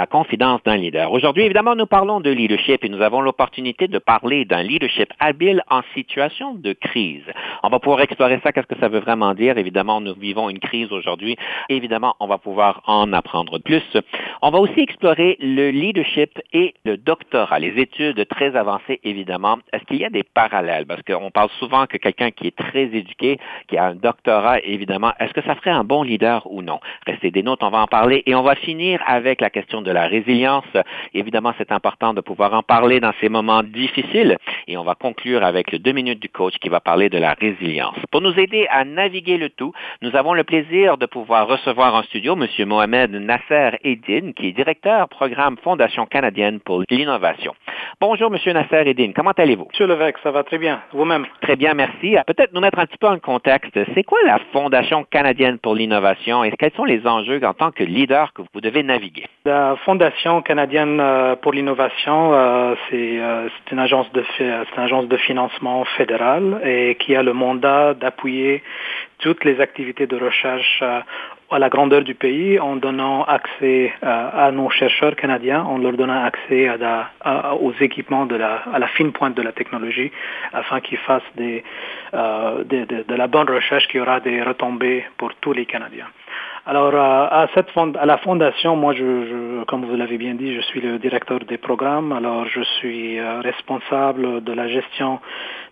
À Confidence d'un leader. Aujourd'hui, évidemment, nous parlons de leadership et nous avons l'opportunité de parler d'un leadership habile en situation de crise. On va pouvoir explorer ça, qu'est-ce que ça veut vraiment dire. Évidemment, nous vivons une crise aujourd'hui. Évidemment, on va pouvoir en apprendre plus. On va aussi explorer le leadership et le doctorat, les études très avancées, évidemment. Est-ce qu'il y a des parallèles? Parce qu'on parle souvent que quelqu'un qui est très éduqué, qui a un doctorat, évidemment, est-ce que ça ferait un bon leader ou non? Restez des notes, on va en parler. Et on va finir avec la question de la résilience. Évidemment, c'est important de pouvoir en parler dans ces moments difficiles. Et on va conclure avec le deux minutes du coach qui va parler de la résilience. Pour nous aider à naviguer le tout, nous avons le plaisir de pouvoir recevoir en studio M. Mohamed Nasser Eddin, qui est directeur programme Fondation canadienne pour l'innovation. Bonjour, M. Nasser Eddin. Comment allez-vous? Monsieur Levesque, ça va très bien. Vous-même? Très bien, merci. Peut-être nous mettre un petit peu en contexte. C'est quoi la Fondation canadienne pour l'innovation et quels sont les enjeux en tant que leader que vous devez naviguer? La Fondation canadienne euh, pour l'innovation, euh, euh, c'est une agence de financement fédéral et qui a le mandat d'appuyer toutes les activités de recherche à la grandeur du pays en donnant accès à nos chercheurs canadiens, en leur donnant accès aux équipements à la fine pointe de la technologie afin qu'ils fassent de la bonne recherche qui aura des retombées pour tous les Canadiens. Alors, euh, à, cette à la fondation, moi, je, comme vous l'avez bien dit, je suis le directeur des programmes. Alors, je suis euh, responsable de la gestion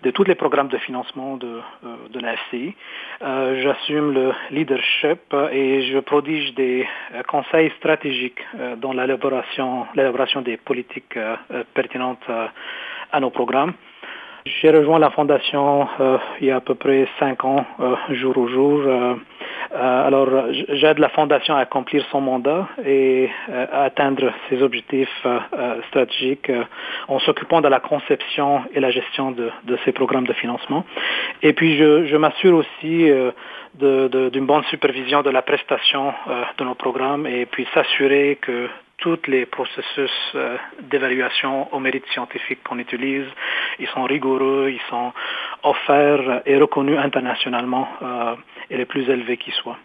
de tous les programmes de financement de, euh, de. J'assume le leadership et je prodige des conseils stratégiques dans l'élaboration des politiques pertinentes à nos programmes. J'ai rejoint la fondation euh, il y a à peu près cinq ans, euh, jour au jour. Euh, alors, j'aide la fondation à accomplir son mandat et à atteindre ses objectifs stratégiques en s'occupant de la conception et la gestion de, de ces programmes de financement. Et puis, je, je m'assure aussi d'une bonne supervision de la prestation de nos programmes et puis s'assurer que tous les processus euh, d'évaluation au mérite scientifique qu'on utilise, ils sont rigoureux, ils sont offerts et reconnus internationalement euh, et les plus élevés qui soient.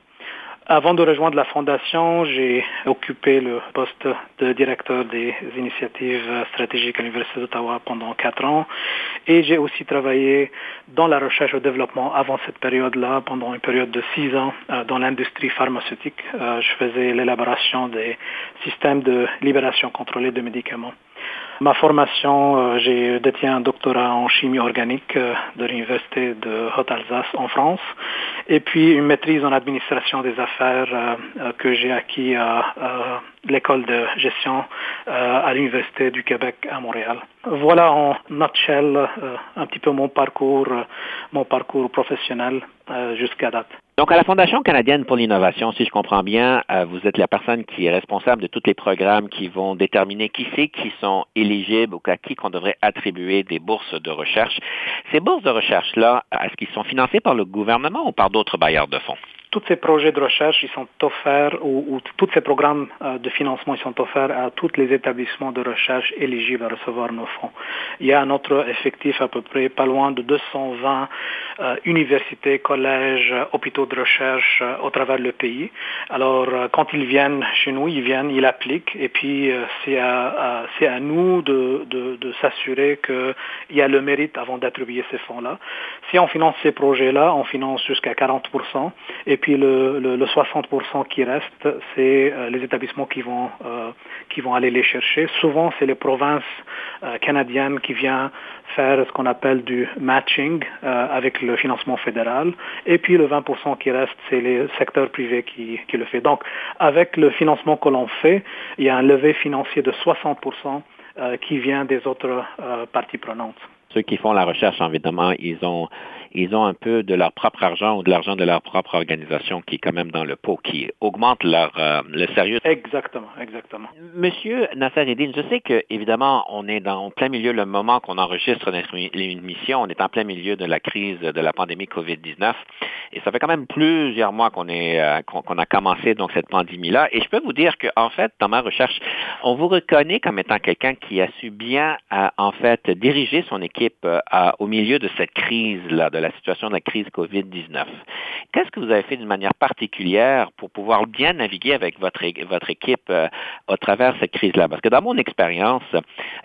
Avant de rejoindre la Fondation, j'ai occupé le poste de directeur des initiatives stratégiques à l'Université d'Ottawa pendant quatre ans et j'ai aussi travaillé dans la recherche et le développement avant cette période-là, pendant une période de six ans euh, dans l'industrie pharmaceutique. Euh, je faisais l'élaboration des systèmes de libération contrôlée de médicaments. Ma formation, euh, j'ai détiens un doctorat en chimie organique euh, de l'Université de Haute-Alsace en France, et puis une maîtrise en administration des affaires euh, que j'ai acquis à l'école de gestion à l'Université du Québec à Montréal. Voilà en nutshell un petit peu mon parcours, mon parcours professionnel jusqu'à date. Donc, à la Fondation canadienne pour l'innovation, si je comprends bien, euh, vous êtes la personne qui est responsable de tous les programmes qui vont déterminer qui c'est qui sont éligibles ou à qui qu'on devrait attribuer des bourses de recherche. Ces bourses de recherche-là, est-ce qu'ils sont financés par le gouvernement ou par d'autres bailleurs de fonds? Tous ces projets de recherche, ils sont offerts, ou, tous ces programmes euh, de financement, ils sont offerts à tous les établissements de recherche éligibles à recevoir nos fonds. Il y a un autre effectif à peu près pas loin de 220 euh, universités, collèges, hôpitaux de recherche euh, au travers le pays. Alors, quand ils viennent chez nous, ils viennent, ils appliquent, et puis c'est à, à nous de, de, de s'assurer qu'il y a le mérite avant d'attribuer ces fonds-là. Si on finance ces projets-là, on finance jusqu'à 40%, et puis le, le, 60% qui reste, c'est les établissements qui vont, qui vont aller les chercher. Souvent, c'est les provinces canadiennes qui viennent faire ce qu'on appelle du matching avec le financement fédéral. Et puis le 20% qui reste, c'est les secteurs privés qui, qui le fait. Donc, avec le financement que l'on fait, il y a un levé financier de 60% qui vient des autres parties prenantes. Ceux qui font la recherche, évidemment, ils ont ils ont un peu de leur propre argent ou de l'argent de leur propre organisation qui est quand même dans le pot, qui augmente leur euh, le sérieux. Exactement, exactement. Monsieur Nassareddin, je sais que évidemment on est dans en plein milieu le moment qu'on enregistre notre émission, on est en plein milieu de la crise de la pandémie Covid-19 et ça fait quand même plusieurs mois qu'on est euh, qu'on a commencé donc cette pandémie là et je peux vous dire que en fait dans ma recherche, on vous reconnaît comme étant quelqu'un qui a su bien euh, en fait diriger son équipe au milieu de cette crise là de la situation de la crise COVID-19. Qu'est-ce que vous avez fait d'une manière particulière pour pouvoir bien naviguer avec votre, votre équipe euh, au travers cette crise-là? Parce que dans mon expérience,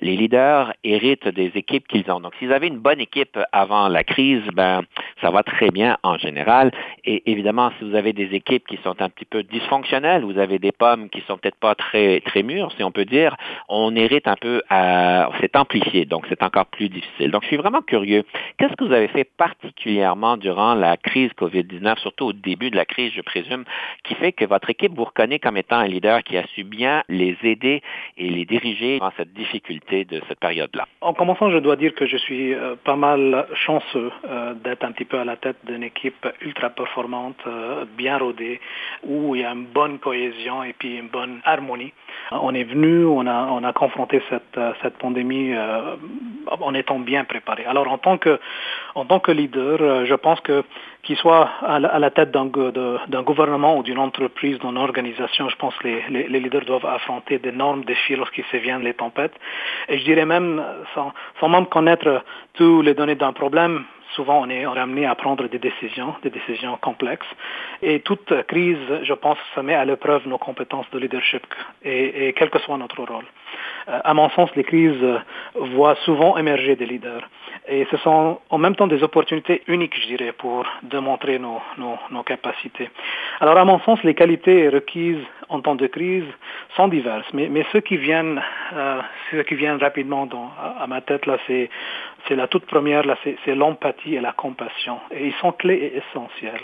les leaders héritent des équipes qu'ils ont. Donc, s'ils avaient une bonne équipe avant la crise, ben, ça va très bien en général. Et évidemment, si vous avez des équipes qui sont un petit peu dysfonctionnelles, vous avez des pommes qui sont peut-être pas très, très mûres, si on peut dire, on hérite un peu à, c'est amplifié. Donc, c'est encore plus difficile. Donc, je suis vraiment curieux. Qu'est-ce que vous avez fait particulièrement particulièrement durant la crise COVID-19, surtout au début de la crise, je présume, qui fait que votre équipe vous reconnaît comme étant un leader qui a su bien les aider et les diriger dans cette difficulté de cette période-là? En commençant, je dois dire que je suis euh, pas mal chanceux euh, d'être un petit peu à la tête d'une équipe ultra performante, euh, bien rodée, où il y a une bonne cohésion et puis une bonne harmonie. On est venu, on a, on a confronté cette, cette pandémie en étant bien préparé. Alors en tant que, en tant que leader, euh, je pense que qu'il soit à la, tête d'un gouvernement ou d'une entreprise, d'une organisation, je pense que les, les, leaders doivent affronter d'énormes défis lorsqu'ils se viennent les tempêtes. Et je dirais même, sans, sans même connaître tous les données d'un problème, souvent on est amené à prendre des décisions, des décisions complexes. Et toute crise, je pense, ça met à l'épreuve nos compétences de leadership et quel que soit notre rôle. Euh, à mon sens, les crises voient souvent émerger des leaders. Et ce sont en même temps des opportunités uniques, je dirais, pour démontrer nos, nos, nos capacités. Alors, à mon sens, les qualités requises en temps de crise sont diverses, mais, mais ceux qui viennent, euh, ceux qui viennent rapidement dans, à, ma tête là, c'est c'est la toute première là, c'est l'empathie et la compassion, et ils sont clés et essentiels.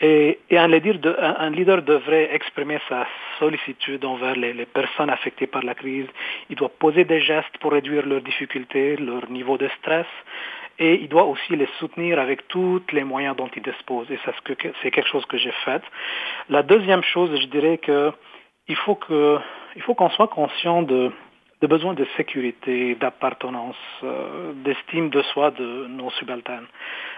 Et, et un, leader devrait exprimer sa sollicitude envers les, personnes affectées par la crise. Il doit poser des gestes pour réduire leurs difficultés, leur niveau de stress, et il doit aussi les soutenir avec tous les moyens dont il dispose. Et c'est quelque chose que j'ai fait. La deuxième chose, je dirais que il faut qu'on soit conscient de de besoins de sécurité, d'appartenance, euh, d'estime de soi de nos subalternes.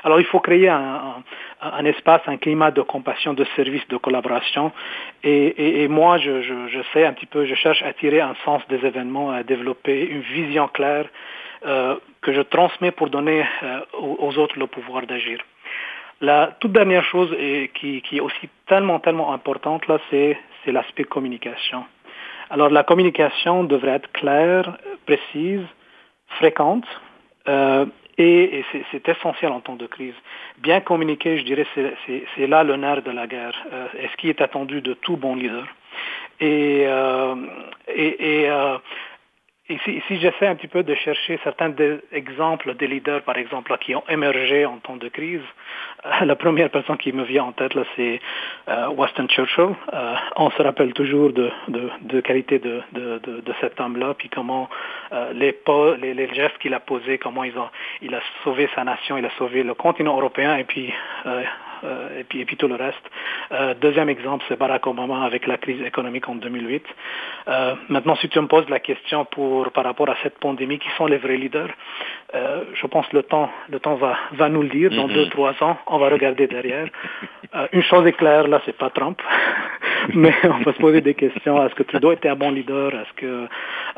Alors il faut créer un, espace, un climat de compassion, de service, de collaboration. Et, moi, je, sais un petit peu, je cherche à tirer un sens des événements, à développer une vision claire euh, que je transmets pour donner euh, aux, autres le pouvoir d'agir. La toute dernière chose qui, qui, est aussi tellement, tellement importante, là, c'est l'aspect communication. Alors, la communication devrait être claire, précise, fréquente, euh, et, et c'est, essentiel en temps de crise. Bien communiquer, je dirais, c'est là le nerf de la guerre. Euh, et ce qui est attendu de tout bon leader. Et, euh, et, et euh, Ici, ici j'essaie un petit peu de chercher certains exemples de leaders, par exemple, qui ont émergé en temps de crise. Euh, la première personne qui me vient en tête, c'est euh, Winston Churchill. Euh, on se rappelle toujours de, de, de qualité de, cet homme-là, puis comment les, les, les, gestes qu'il a posés, comment ils ont, il a sauvé sa nation, il a sauvé le continent européen, et puis et, puis, et puis tout le reste. Euh, deuxième exemple, c'est Barack Obama avec la crise économique en 2008. Euh, maintenant, si tu me poses la question pour, par rapport à cette pandémie, qui sont les vrais leaders, euh, je pense que le temps, le temps va, va nous le dire. Dans mm-hmm. deux, trois ans, on va regarder derrière. Euh, une chose est claire, là, c'est pas Trump. Mais on va se poser des questions. Est-ce que Trudeau était un bon leader? Est-ce que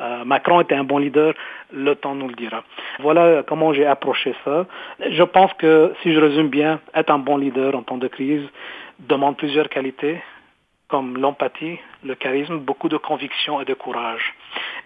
euh, Macron était un bon leader? Le temps nous le dira. Voilà comment j'ai approché ça. Je pense que, si je résume bien, être un bon leader en temps de crise demande plusieurs qualités comme l'empathie, le charisme, beaucoup de conviction et de courage.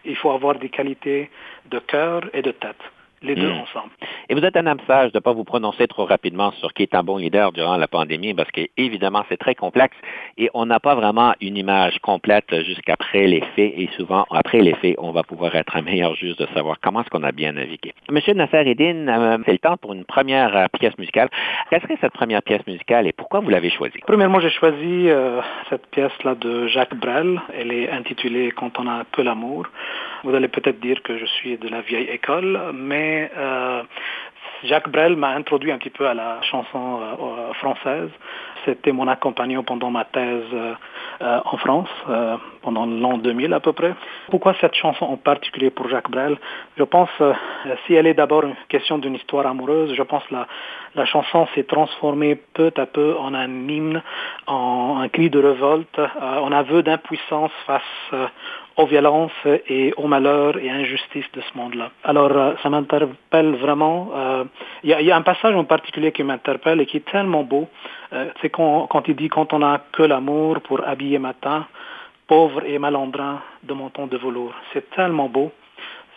Il faut avoir des qualités de cœur et de tête. Les deux hmm. ensemble. Et vous êtes un homme sage de ne pas vous prononcer trop rapidement sur qui est un bon leader durant la pandémie, parce qu'évidemment, c'est très complexe et on n'a pas vraiment une image complète jusqu'après les faits. Et souvent, après les faits, on va pouvoir être un meilleur juge de savoir comment est-ce qu'on a bien navigué. Monsieur Nasser Eddin, euh, c'est le temps pour une première euh, pièce musicale. Quelle serait cette première pièce musicale et pourquoi vous l'avez choisie? Premièrement, j'ai choisi euh, cette pièce-là de Jacques Brel. Elle est intitulée Quand on n'a que l'amour. Vous allez peut-être dire que je suis de la vieille école, mais euh, Jacques Brel m'a introduit un petit peu à la chanson euh, française. C'était mon accompagnant pendant ma thèse euh, en France, pendant l'an 2000 à peu près. Pourquoi cette chanson en particulier pour Jacques Brel? Je pense, si elle est d'abord une question d'une histoire amoureuse, je pense que la, la chanson s'est transformée peu à peu en un hymne, en un cri de révolte, en aveu d'impuissance face aux violences et aux malheurs et injustices de ce monde-là. Alors, euh, ça m'interpelle vraiment. Euh, il y, a un passage en particulier qui m'interpelle et qui est tellement beau. Euh, c'est quand, quand, il dit quand on n'a que l'amour pour habiller matin, pauvre et malandrin de mon ton de velours. C'est tellement beau.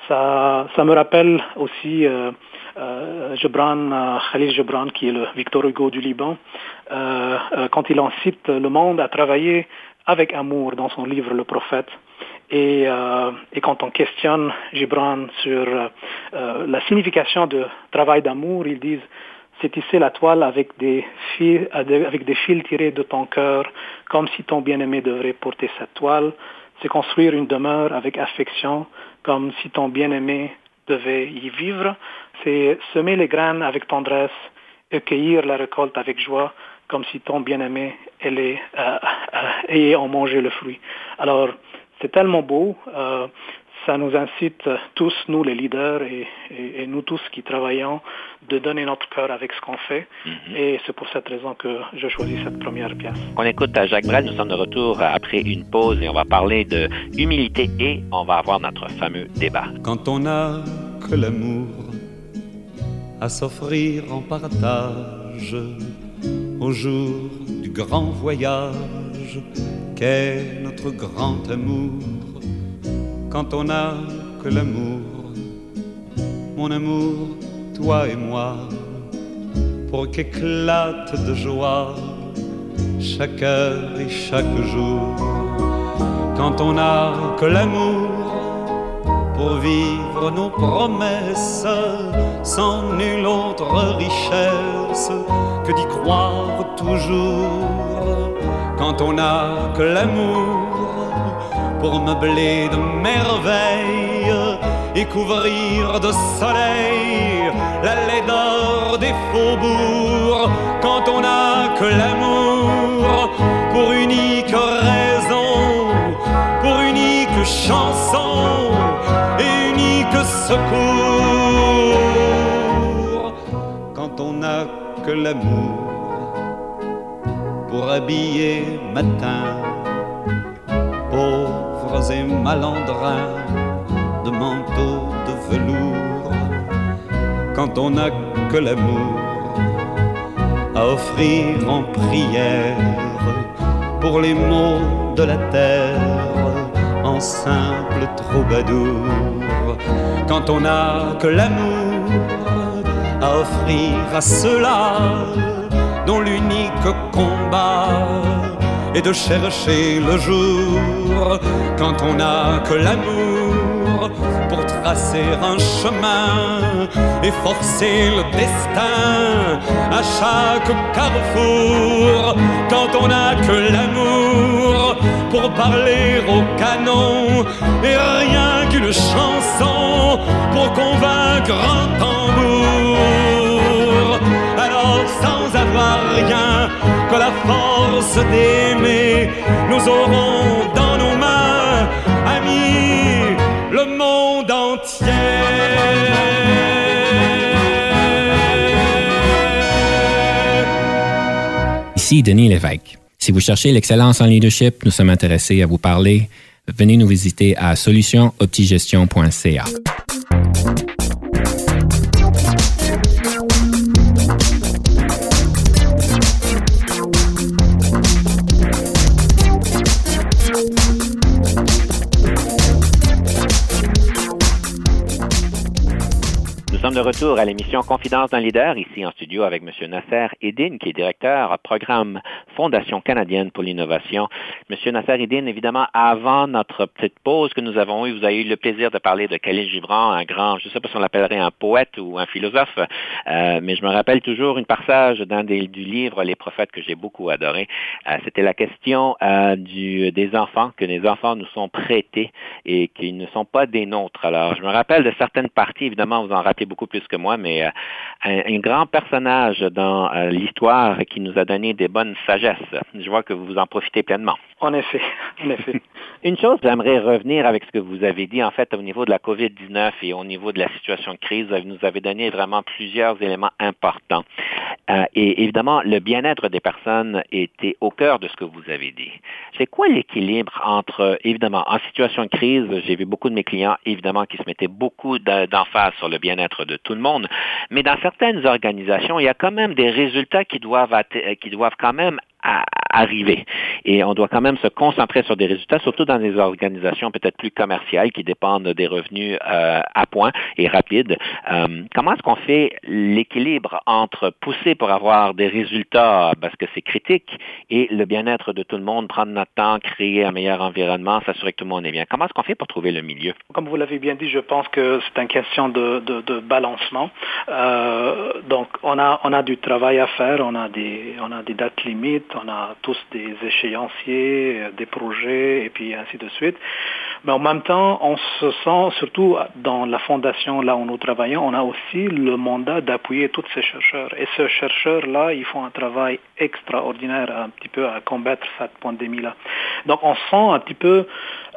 Ça, ça me rappelle aussi euh, euh, Khalil Gibran, qui est le Victor Hugo du Liban, quand il en cite le monde a travaillé avec amour dans son livre Le Prophète. Et, euh, et, quand on questionne Gibran sur euh, la signification de travail d'amour, ils disent c'est tisser la toile avec des, fils, avec des fils tirés de ton cœur, comme si ton bien-aimé devrait porter cette toile. C'est construire une demeure avec affection, comme si ton bien-aimé devait y vivre. C'est semer les graines avec tendresse et cueillir la récolte avec joie, comme si ton bien-aimé allait euh, euh, en manger le fruit. Alors, c'est tellement beau. Euh, ça nous incite tous, nous les leaders et, nous tous qui travaillons, de donner notre cœur avec ce qu'on fait. Mhm. Et c'est pour cette raison que je choisis cette première pièce. On écoute à Jacques Brel. Nous sommes de retour après une pause et on va parler de humilité et on va avoir notre fameux débat. Quand on a que l'amour à s'offrir en partage au jour du grand voyage qu'est notre grand amour? Quand on n'a que l'amour, mon amour, toi et moi, pour qu'éclate de joie chaque heure et chaque jour. Quand on n'a que l'amour pour vivre nos promesses sans nulle autre richesse que d'y croire toujours quand on n'a que l'amour pour meubler de merveilles et couvrir de soleil la laideur des faubourgs, quand on n'a que l'amour pour unique raison, pour unique chanson et unique secours, quand on n'a que l'amour pour habiller matin et malandrins de manteaux de velours. Quand on n'a que l'amour à offrir en prière pour les maux de la terre en simple troubadour. Quand on n'a que l'amour à offrir à ceux-là dont l'unique combat est de chercher le jour quand on n'a que l'amour pour tracer un chemin et forcer le destin à chaque carrefour. Quand on n'a que l'amour pour parler au canon et rien qu'une chanson pour convaincre un tambour sans rien que la force d'aimer. Nous aurons dans nos mains, amis, le monde entier. Ici Denis Lévesque. Si vous cherchez l'excellence en leadership, nous sommes intéressés à vous parler. Venez nous visiter à solutionoptigestion.ca. de retour à l'émission Confidence d'un leader, ici en studio avec M. Nasser Edine, qui est directeur programme Fondation canadienne pour l'innovation. M. Nasser Edine, évidemment, avant notre petite pause que nous avons eue, vous avez eu le plaisir de parler de Khalil Gibran, un grand, je ne sais pas si on l'appellerait un poète ou un philosophe, euh, mais je me rappelle toujours une passage du livre Les prophètes que j'ai beaucoup adoré. Euh, C'était la question euh, des enfants, que les enfants nous sont prêtés et qu'ils ne sont pas des nôtres. Alors, je me rappelle de certaines parties, évidemment, vous en rappelez beaucoup plus que moi, mais euh, un, un, grand personnage dans euh, l'histoire qui nous a donné des bonnes sagesses. Je vois que vous en profitez pleinement. En effet, en effet. Une chose, j'aimerais revenir avec ce que vous avez dit, en fait, au niveau de la COVID-19 et au niveau de la situation de crise. Vous nous avez donné vraiment plusieurs éléments importants. Euh, et évidemment, le bien-être des personnes était au cœur de ce que vous avez dit. C'est quoi l'équilibre entre, évidemment, en situation de crise, j'ai vu beaucoup de mes clients, évidemment, qui se mettaient beaucoup d'emphase sur le bien-être de tout le monde, mais dans certaines organisations, il y a quand même des résultats qui doivent, qui doivent quand même à arriver. Et on doit quand même se concentrer sur des résultats, surtout dans des organisations peut-être plus commerciales qui dépendent des revenus euh, à point et rapides. Euh, comment est-ce qu'on fait l'équilibre entre pousser pour avoir des résultats parce que c'est critique et le bien-être de tout le monde, prendre notre temps, créer un meilleur environnement, s'assurer que tout le monde est bien? Comment est-ce qu'on fait pour trouver le milieu? Comme vous l'avez bien dit, je pense que c'est une question de, de, de balancement. Euh, donc, on a, on a du travail à faire, on a des, on a des dates limites, on a tous des échéanciers, des projets, et puis ainsi de suite. Mais en même temps, on se sent, surtout dans la fondation là où nous travaillons, on a aussi le mandat d'appuyer tous ces chercheurs. Et ces chercheurs-là, ils font un travail extraordinaire un petit peu à combattre cette pandémie-là. Donc on sent un petit peu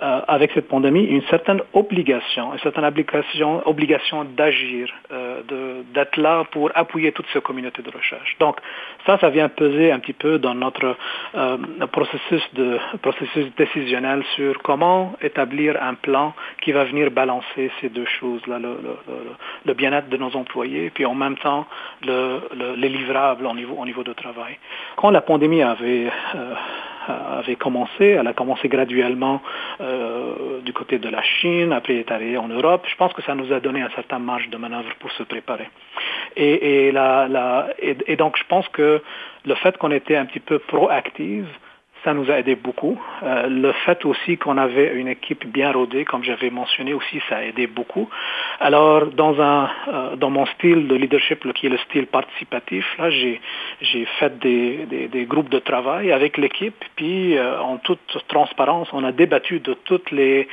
euh, avec cette pandémie une certaine obligation, une certaine obligation, obligation d'agir, euh, d'être là pour appuyer toute cette communauté de recherche. Donc ça, ça vient peser un petit peu dans notre euh, processus, de, processus décisionnel sur comment établir un plan qui va venir balancer ces deux choses-là, le, bien-être de nos employés, puis en même temps le, les livrables au niveau, au niveau de travail. Quand la pandémie avait avait commencé. Elle a commencé graduellement euh, du côté de la Chine, après est arrivée en Europe. Je pense que ça nous a donné un certain marge de manœuvre pour se préparer. Et, et donc je pense que le fait qu'on était un petit peu proactive, ça nous a aidé beaucoup. Euh, le fait aussi qu'on avait une équipe bien rodée, comme j'avais mentionné aussi, ça a aidé beaucoup. Alors, dans, un, euh, dans mon style de leadership, qui est le style participatif, là, j'ai, j'ai fait des, des, des, groupes de travail avec l'équipe, puis euh, en toute transparence, on a débattu de toutes les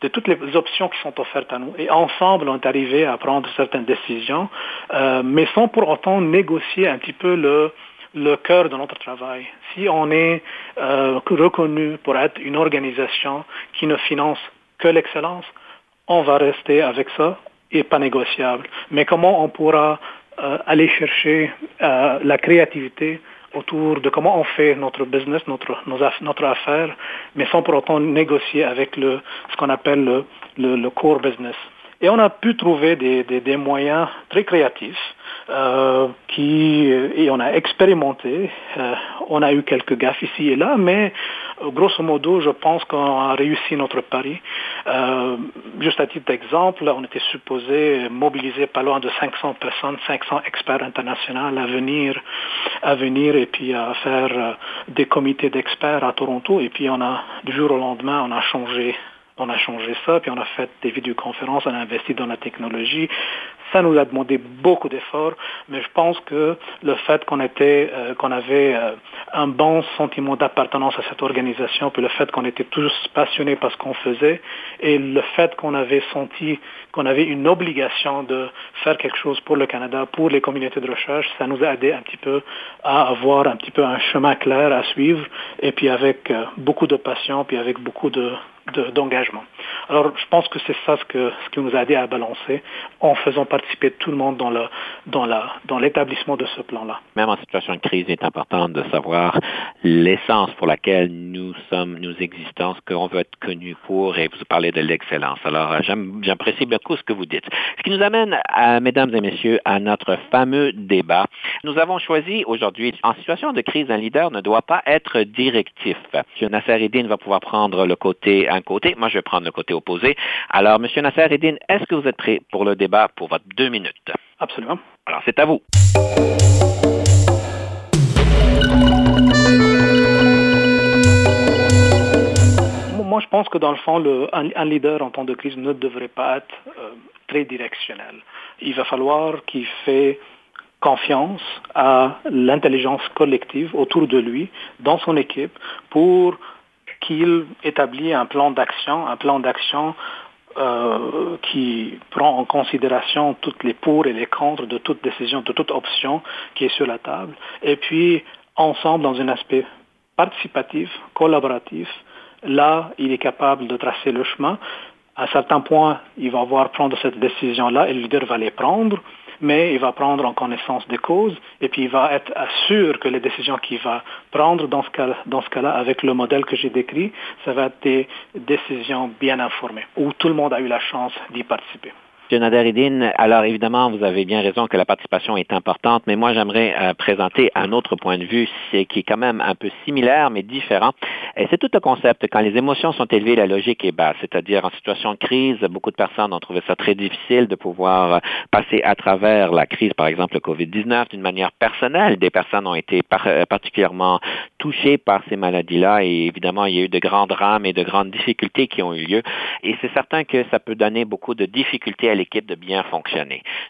de toutes les options qui sont offertes à nous. Et ensemble, on est arrivé à prendre certaines décisions, mais sans pour autant négocier un petit peu le le cœur de notre travail. Si on est euh, reconnu pour être une organisation qui ne finance que l'excellence, on va rester avec ça et pas négociable. Mais comment on pourra euh, aller chercher euh, la créativité autour de comment on fait notre business, notre, notre affaire, mais sans pour autant négocier avec le, ce qu'on appelle le, le, le core business. Et on a pu trouver des, des, des moyens très créatifs euh, qui, et on a expérimenté. Euh, on a eu quelques gaffes ici et là, mais euh, grosso modo, je pense qu'on a réussi notre pari. Euh, juste à titre d'exemple, on était supposé mobiliser pas loin de 500 personnes, 500 experts internationaux à venir, à venir et puis à faire euh, des comités d'experts à Toronto. Et puis on a, du jour au lendemain, on a changé on a changé ça, puis on a fait des vidéoconférences, on a investi dans la technologie. Ça nous a demandé beaucoup d'efforts, mais je pense que le fait qu'on était, euh, qu'on avait euh, un bon sentiment d'appartenance à cette organisation, puis le fait qu'on était tous passionnés par ce qu'on faisait, et le fait qu'on avait senti qu'on avait une obligation de faire quelque chose pour le Canada, pour les communautés de recherche, ça nous a aidé un petit peu à avoir un petit peu un chemin clair à suivre, et puis avec euh, beaucoup de passion, puis avec beaucoup de d'engagement. Alors, je pense que c'est ça ce, que, ce qui nous a aidé à balancer en faisant Même en situation de crise, il est important de savoir l'essence pour laquelle nous sommes, nous existons, ce qu'on veut être connu pour, et vous parlez de l'excellence. Alors, j'apprécie beaucoup ce que vous dites. Ce qui nous amène, mesdames et messieurs, à notre fameux débat. Nous avons choisi aujourd'hui, en situation de crise, un leader ne doit pas être directif. M. Nasser Eddin va pouvoir prendre le côté un côté. Moi, je vais prendre le côté opposé. Alors, M. Nasser Eddin, est-ce que vous êtes prêt pour le débat pour votre deux minutes? Absolument. Alors, c'est à vous. Moi, je pense que dans le fond, le, un, leader en temps de crise ne devrait pas être euh, très directionnel. Il va falloir qu'il fait confiance à l'intelligence collective autour de lui, dans son équipe, pour qu'il établit un plan d'action, un plan d'action euh, qui prend en considération toutes les pour et les contre de toute décision, de toute option qui est sur la table. Et puis, ensemble, dans un aspect participatif, collaboratif, là, il est capable de tracer le chemin. À certains points, il va voir prendre cette décision-là et le leader va les prendre mais il va prendre en connaissance des causes et puis il va être sûr que les décisions qu'il va prendre dans ce cas, dans ce cas-là, avec le modèle que j'ai décrit, ça va être des décisions bien informées, où tout le monde a eu la chance d'y participer. Alors évidemment, vous avez bien raison que la participation est importante, mais moi j'aimerais euh, présenter un autre point de vue qui est quand même un peu similaire mais différent. C'est tout un concept. Quand les émotions sont élevées, la logique est basse. C'est-à-dire en situation de crise, beaucoup de personnes ont trouvé ça très difficile de pouvoir euh, passer à travers la crise, par exemple le COVID-19, d'une manière personnelle. Des personnes ont été euh, particulièrement touchées par ces maladies-là et évidemment, il y a eu de grands drames et de grandes difficultés qui ont eu lieu. Et c'est certain que ça peut donner beaucoup de difficultés à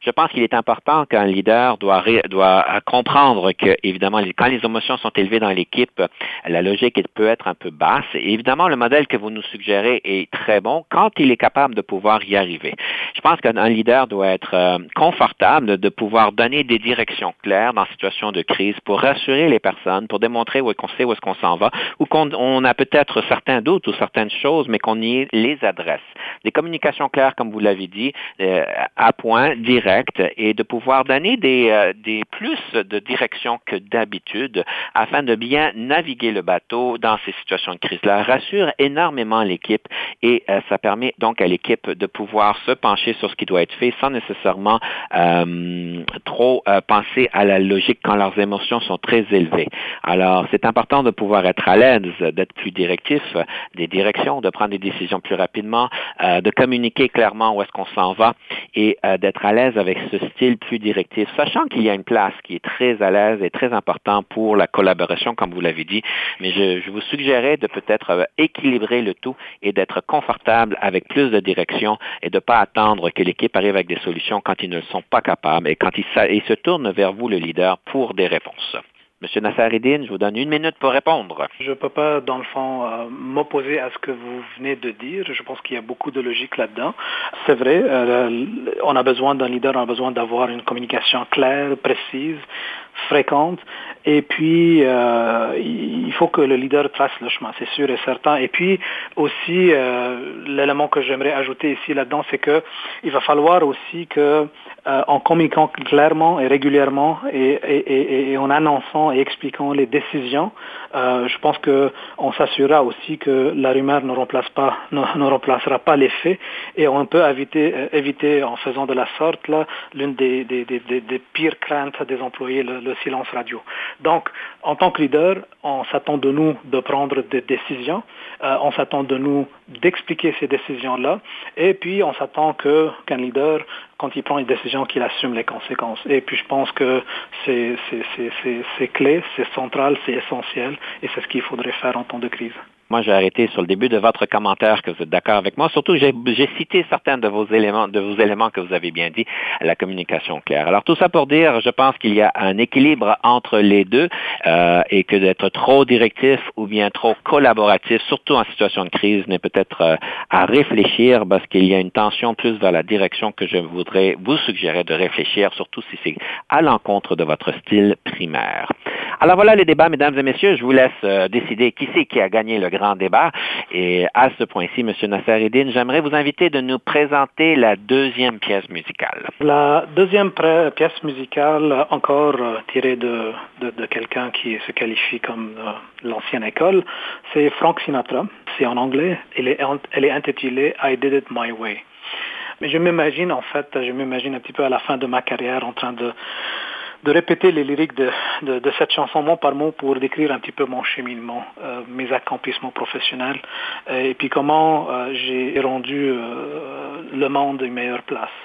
Je pense qu'il est important qu'un leader doit, doit comprendre que, évidemment, quand les émotions sont élevées dans l'équipe, la logique peut être un peu basse. Évidemment, le modèle que vous nous suggérez est très bon quand il est capable de pouvoir y arriver. Je pense qu'un leader doit être euh, confortable de pouvoir donner des directions claires dans situation de crise pour rassurer les personnes, pour démontrer où qu'on sait où est-ce qu'on s'en va, ou qu'on a peut-être certains doutes ou certaines choses, mais qu'on y les adresse. Des communications claires, comme vous l'avez dit, euh, à point, direct, et de pouvoir donner des, euh, des plus de direction que d'habitude afin de bien naviguer le bateau dans ces situations de crise-là, rassure énormément l'équipe et euh, ça permet donc à l'équipe de pouvoir se pencher sur ce qui doit être fait sans nécessairement trop penser à la logique quand leurs émotions sont très élevées. Alors, c'est important de pouvoir être à l'aise, d'être plus directif, des directions, de prendre des décisions plus rapidement, de communiquer clairement où est-ce qu'on s'en va et euh, d'être à l'aise avec ce style plus directif, sachant qu'il y a une place qui est très à l'aise et très important pour la collaboration, comme vous l'avez dit. Mais je, vous suggérais de peut-être euh, équilibrer le tout et d'être confortable avec plus de direction et de ne pas attendre que l'équipe arrive avec des solutions quand ils ne sont pas capables et quand ils se tournent vers vous, le leader, pour des réponses. Monsieur Nassaridine, je vous donne une minute pour répondre. Je ne peux pas, dans le fond, euh, m'opposer à ce que vous venez de dire. Je pense qu'il y a beaucoup de logique là-dedans. C'est vrai, euh, on a besoin d'un leader, on a besoin d'avoir une communication claire, précise, fréquente. Et puis, euh, il faut que le leader trace le chemin, c'est sûr et certain. Et puis aussi, l'élément que j'aimerais ajouter ici là-dedans, c'est que il va falloir aussi que, en communiquant clairement et régulièrement et, et, et en annonçant et expliquant les décisions, euh, je pense qu'on s'assurera aussi que la rumeur ne, remplace pas, ne, remplacera pas les faits et on peut éviter, euh, éviter en faisant de la sorte l'une des, des, des, des, pires craintes des employés, le, le, silence radio. Donc, en tant que leader, on s'attend de nous de prendre des décisions, euh, on s'attend de nous d'expliquer ces décisions-là et puis on s'attend qu'un leader quand il prend une décision, qu'il assume les conséquences. Et puis je pense que c'est clé, c'est central, c'est essentiel, et c'est ce qu'il faudrait faire en temps de crise. Moi, j'ai arrêté sur le début de votre commentaire que vous êtes d'accord avec moi. Surtout, j'ai cité certains de vos éléments, de vos éléments que vous avez bien dit, la communication claire. Alors, tout ça pour dire, je pense qu'il y a un équilibre entre les deux euh, et que d'être trop directif ou bien trop collaboratif, surtout en situation de crise, n'est peut-être euh, à réfléchir parce qu'il y a une tension plus vers la direction que je voudrais vous suggérer de réfléchir, surtout si c'est à l'encontre de votre style primaire. Alors voilà les débats, mesdames et messieurs. Je vous laisse euh, décider qui c'est qui a gagné le grand débat. Et à ce point-ci, M. Nasser j'aimerais vous inviter de nous présenter la deuxième pièce musicale. La deuxième pièce musicale, encore euh, tirée de, quelqu'un qui se qualifie comme euh, l'ancienne école, c'est Frank Sinatra. C'est en anglais. Elle est intitulée I Did It My Way. Mais je m'imagine, en fait, je m'imagine un petit peu à la fin de ma carrière en train de de répéter les lyriques de, de, cette chanson mot par mot pour décrire un petit peu mon cheminement, euh, mes accomplissements professionnels euh, et puis comment euh, j'ai rendu le monde une meilleure place.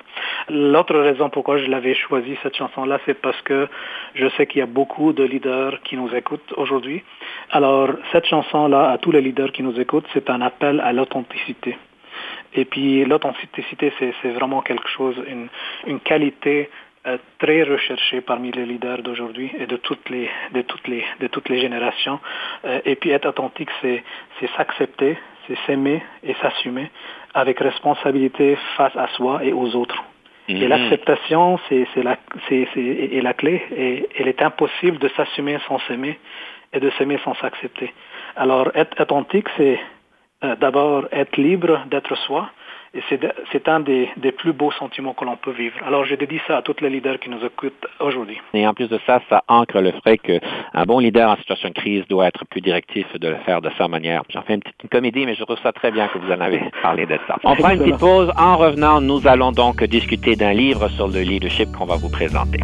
L'autre raison pourquoi je l'avais choisi cette chanson-là, c'est parce que je sais qu'il y a beaucoup de leaders qui nous écoutent aujourd'hui. Alors cette chanson-là, à tous les leaders qui nous écoutent, c'est un appel à l'authenticité. Et puis l'authenticité, c'est vraiment quelque chose, une, une qualité euh, très recherché parmi les leaders d'aujourd'hui et de toutes les de toutes les de toutes les générations. Euh, et puis être authentique, c'est s'accepter, c'est s'aimer et s'assumer avec responsabilité face à soi et aux autres. Et mhm. l'acceptation, c'est la c'est est la clé. Et elle est impossible de s'assumer sans s'aimer et de s'aimer sans s'accepter. Alors être authentique, c'est euh, d'abord être libre d'être soi et c'est un des, des, plus beaux sentiments que l'on peut vivre. Alors, je dédie ça à tous les leaders qui nous écoutent aujourd'hui. Et en plus de ça, ça ancre le fait qu'un bon leader en situation de crise doit être plus directif de le faire de sa manière. J'en fais une petite comédie, mais je trouve ça très bien que vous en avez parlé de ça. On prend une petite pause. En revenant, nous allons donc discuter d'un livre sur le leadership qu'on va vous présenter.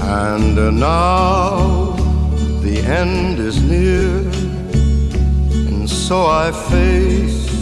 And now the end is near, and so I face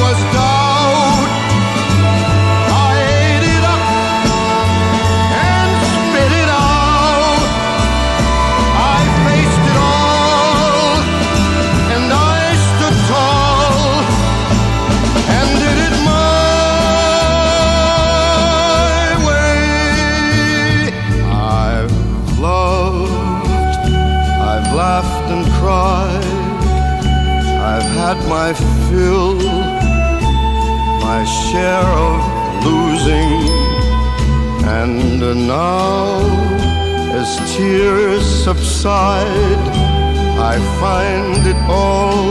had my fill, my share of losing, and now as tears subside, I find it all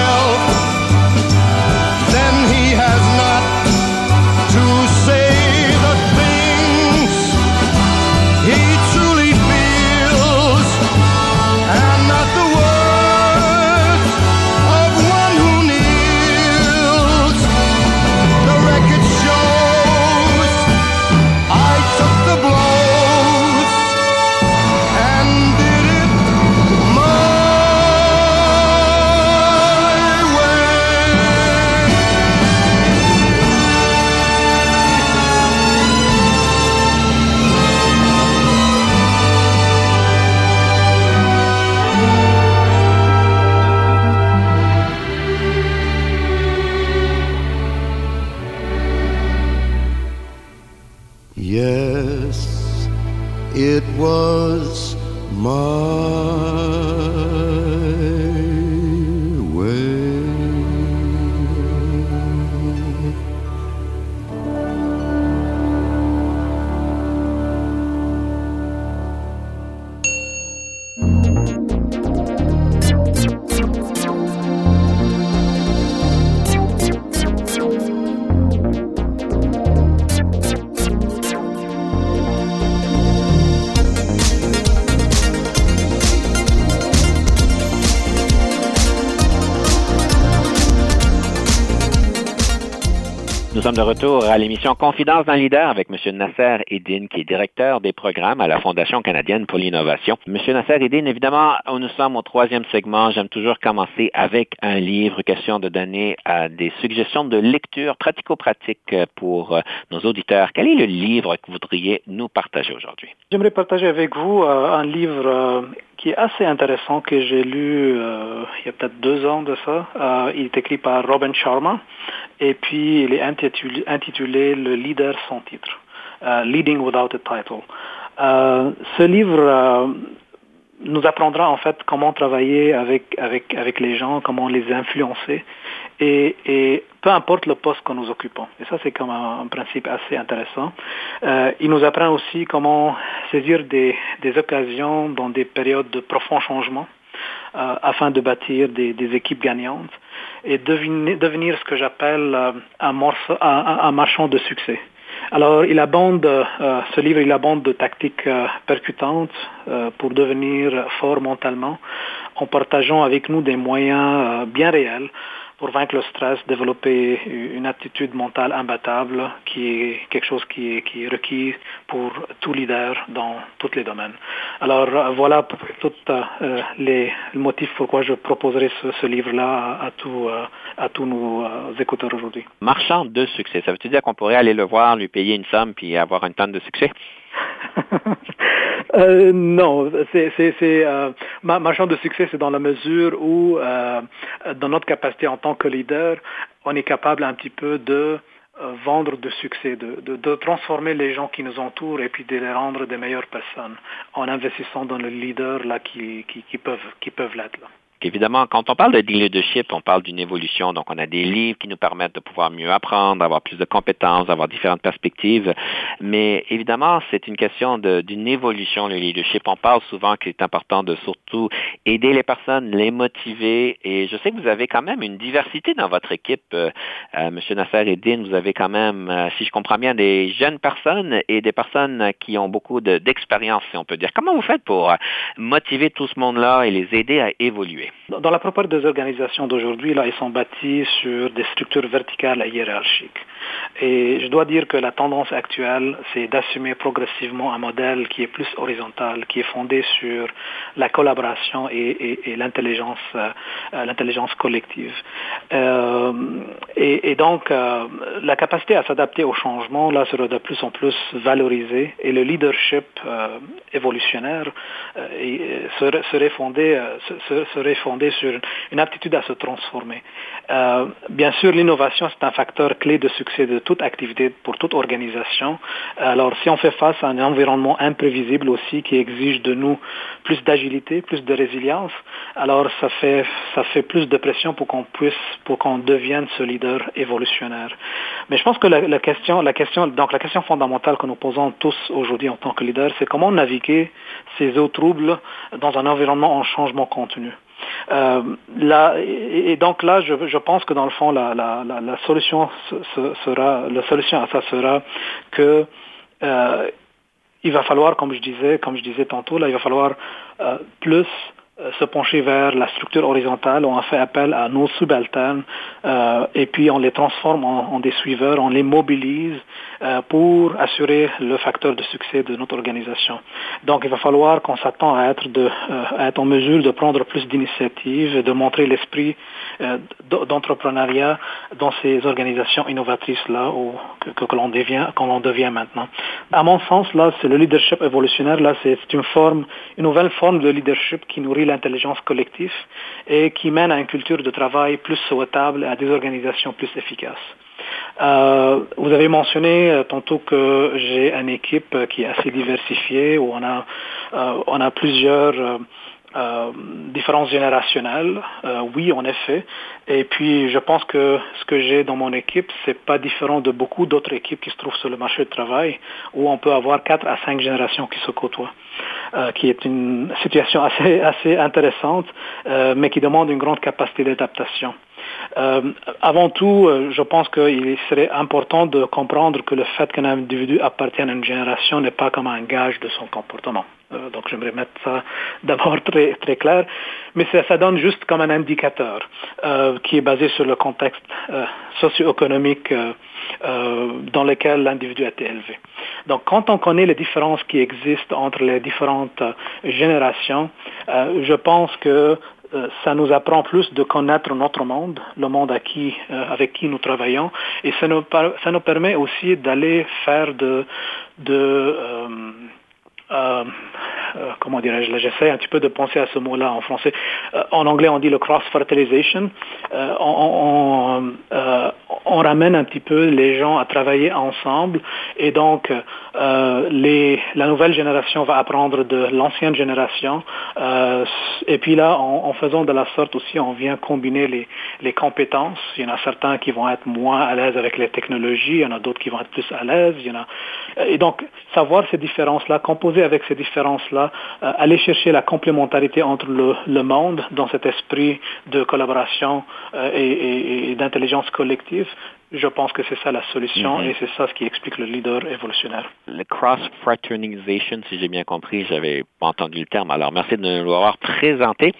sommes de retour à l'émission Confidence d'un leader avec M. Nasser Eddin, qui est directeur des programmes à la Fondation canadienne pour l'innovation. M. Nasser Eddin, évidemment, nous sommes au troisième segment. J'aime toujours commencer avec un livre, question de donner euh, des suggestions de lecture pratico-pratiques pour euh, nos auditeurs. Quel est le livre que vous voudriez nous partager aujourd'hui? J'aimerais partager avec vous euh, un livre qui est assez intéressant que j'ai lu il y a peut-être deux ans de ça. il est écrit par Robin Sharma et puis il est intitulé, Le leader sans titre, euh, Leading Without a Title. Euh, ce livre euh, nous apprendra en fait comment travailler avec, avec, avec les gens, comment les influencer, et, et peu importe le poste que nous occupons. Et ça, c'est comme un, principe assez intéressant. il nous apprend aussi comment saisir des, des occasions dans des périodes de profond changement euh, afin de bâtir des, équipes gagnantes et devenir, devenir ce que j'appelle euh, un, un, marchand de succès. Alors, il abonde, euh, ce livre, il abonde de tactiques percutantes pour devenir fort mentalement en partageant avec nous des moyens bien réels pour vaincre le stress, développer une attitude mentale imbattable qui est quelque chose qui est, qui est requis pour tout leader dans tous les domaines. Alors voilà tous euh, les motifs pourquoi je proposerai ce, livre-là à, euh, à tous nos euh, écouteurs aujourd'hui. Marchand de succès, ça veut dire qu'on pourrait aller le voir, lui payer une somme puis avoir une tonne de succès? Euh, non, c'est, c'est, euh, ma, ma, chance de succès, c'est dans la mesure où, euh, dans notre capacité en tant que leader, on est capable un petit peu de vendre de succès, de, de, de, transformer les gens qui nous entourent et puis de les rendre des meilleures personnes en investissant dans le leader là qui, qui, qui peuvent, qui peuvent l'être. Là évidemment, quand on parle de leadership, on parle d'une évolution. Donc, on a des livres qui nous permettent de pouvoir mieux apprendre, d'avoir plus de compétences, d'avoir différentes perspectives. Mais évidemment, c'est une question d'une évolution, le leadership. On parle souvent qu'il est important de surtout aider les personnes, les motiver. Et je sais que vous avez quand même une diversité dans votre équipe, euh, euh M. Nasser Eddin. Vous avez quand même, euh, si je comprends bien, des jeunes personnes et des personnes qui ont beaucoup d'expérience, si on peut dire. Comment vous faites pour euh, motiver tout ce monde-là et les aider à évoluer? Dans la plupart des organisations d'aujourd'hui, là, ils sont bâtis sur des structures verticales et hiérarchiques. Et je dois dire que la tendance actuelle, c'est d'assumer progressivement un modèle qui est plus horizontal, qui est fondé sur la collaboration et, l'intelligence, euh, l'intelligence collective. Euh, et, donc, euh, la capacité à s'adapter au changement, là, de plus en plus valorisée et le leadership évolutionnaire serait, serait, fondé, serait fondé sur une aptitude à se transformer. Euh, bien sûr, l'innovation, c'est un facteur clé de succès de toute activité, pour toute organisation. Alors, si on fait face à un environnement imprévisible aussi qui exige de nous plus d'agilité, plus de résilience, alors ça fait, ça fait plus de pression pour qu'on puisse, pour qu'on devienne ce leader évolutionnaire. Mais je pense que la, question, la question, donc la question fondamentale que nous posons tous aujourd'hui en tant que leader, c'est comment naviguer ces eaux troubles dans un environnement en changement continu. Euh, là, et, donc là, je, je, pense que dans le fond, la, la, la, solution sera, la solution à ça sera que euh, il va falloir, comme je disais, comme je disais tantôt, là, il va falloir euh, plus se pencher vers la structure horizontale, on fait appel à nos subalternes euh, et puis on les transforme en, des suiveurs, on les mobilise euh, pour assurer le facteur de succès de notre organisation. Donc il va falloir qu'on s'attend à être, de, à être en mesure de prendre plus d'initiatives, de montrer l'esprit d'entrepreneuriat dans ces organisations innovatrices là que, que, l'on devient, devient maintenant. À mon sens là, c'est le leadership évolutionnaire là, c'est une forme, une nouvelle forme de leadership qui nourrit l'intelligence collective et qui mène à une culture de travail plus souhaitable et à des organisations plus efficaces. Euh, vous avez mentionné euh, tantôt que j'ai une équipe qui est assez diversifiée, où on a, euh, on a plusieurs euh, différences générationnelles. oui, en effet. Et puis, je pense que ce que j'ai dans mon équipe, c'est pas différent de beaucoup d'autres équipes qui se trouvent sur le marché du travail, où on peut avoir quatre à cinq générations qui se côtoient. Euh, qui est une situation assez, assez intéressante, euh, mais qui demande une grande capacité d'adaptation. Euh, avant tout, euh, je pense qu'il serait important de comprendre que le fait qu'un individu appartienne à une génération n'est pas comme un gage de son comportement. Euh, donc j'aimerais mettre ça d'abord très, très clair, mais ça, ça, donne juste comme un indicateur euh, qui est basé sur le contexte socio-économique dans lequel l'individu a été élevé. Donc quand on connaît les différences qui existent entre les différentes générations, je pense que euh, ça nous apprend plus de connaître notre monde, le monde euh, avec qui nous travaillons, et ça nous, ça nous permet aussi d'aller faire de, de euh, euh, comment dirais-je, j'essaie un petit peu de penser à ce mot-là en français. Euh, en anglais, on dit le cross-fertilization. Euh, on, ramène un petit peu les gens à travailler ensemble et donc les, la nouvelle génération va apprendre de l'ancienne génération. et puis là, en, faisant de la sorte aussi, on vient combiner les, compétences. Il y en a certains qui vont être moins à l'aise avec les technologies, il y en a d'autres qui vont être plus à l'aise. Et donc, savoir ces différences-là, composer avec ces différences-là, euh, aller chercher la complémentarité entre le, monde dans cet esprit de collaboration euh, et d'intelligence collective je pense que c'est ça la solution mhm. et c'est ça ce qui explique le leader évolutionnaire. Le cross-fraternization, si j'ai bien compris, j'avais pas entendu le terme, alors merci de nous l'avoir présenté.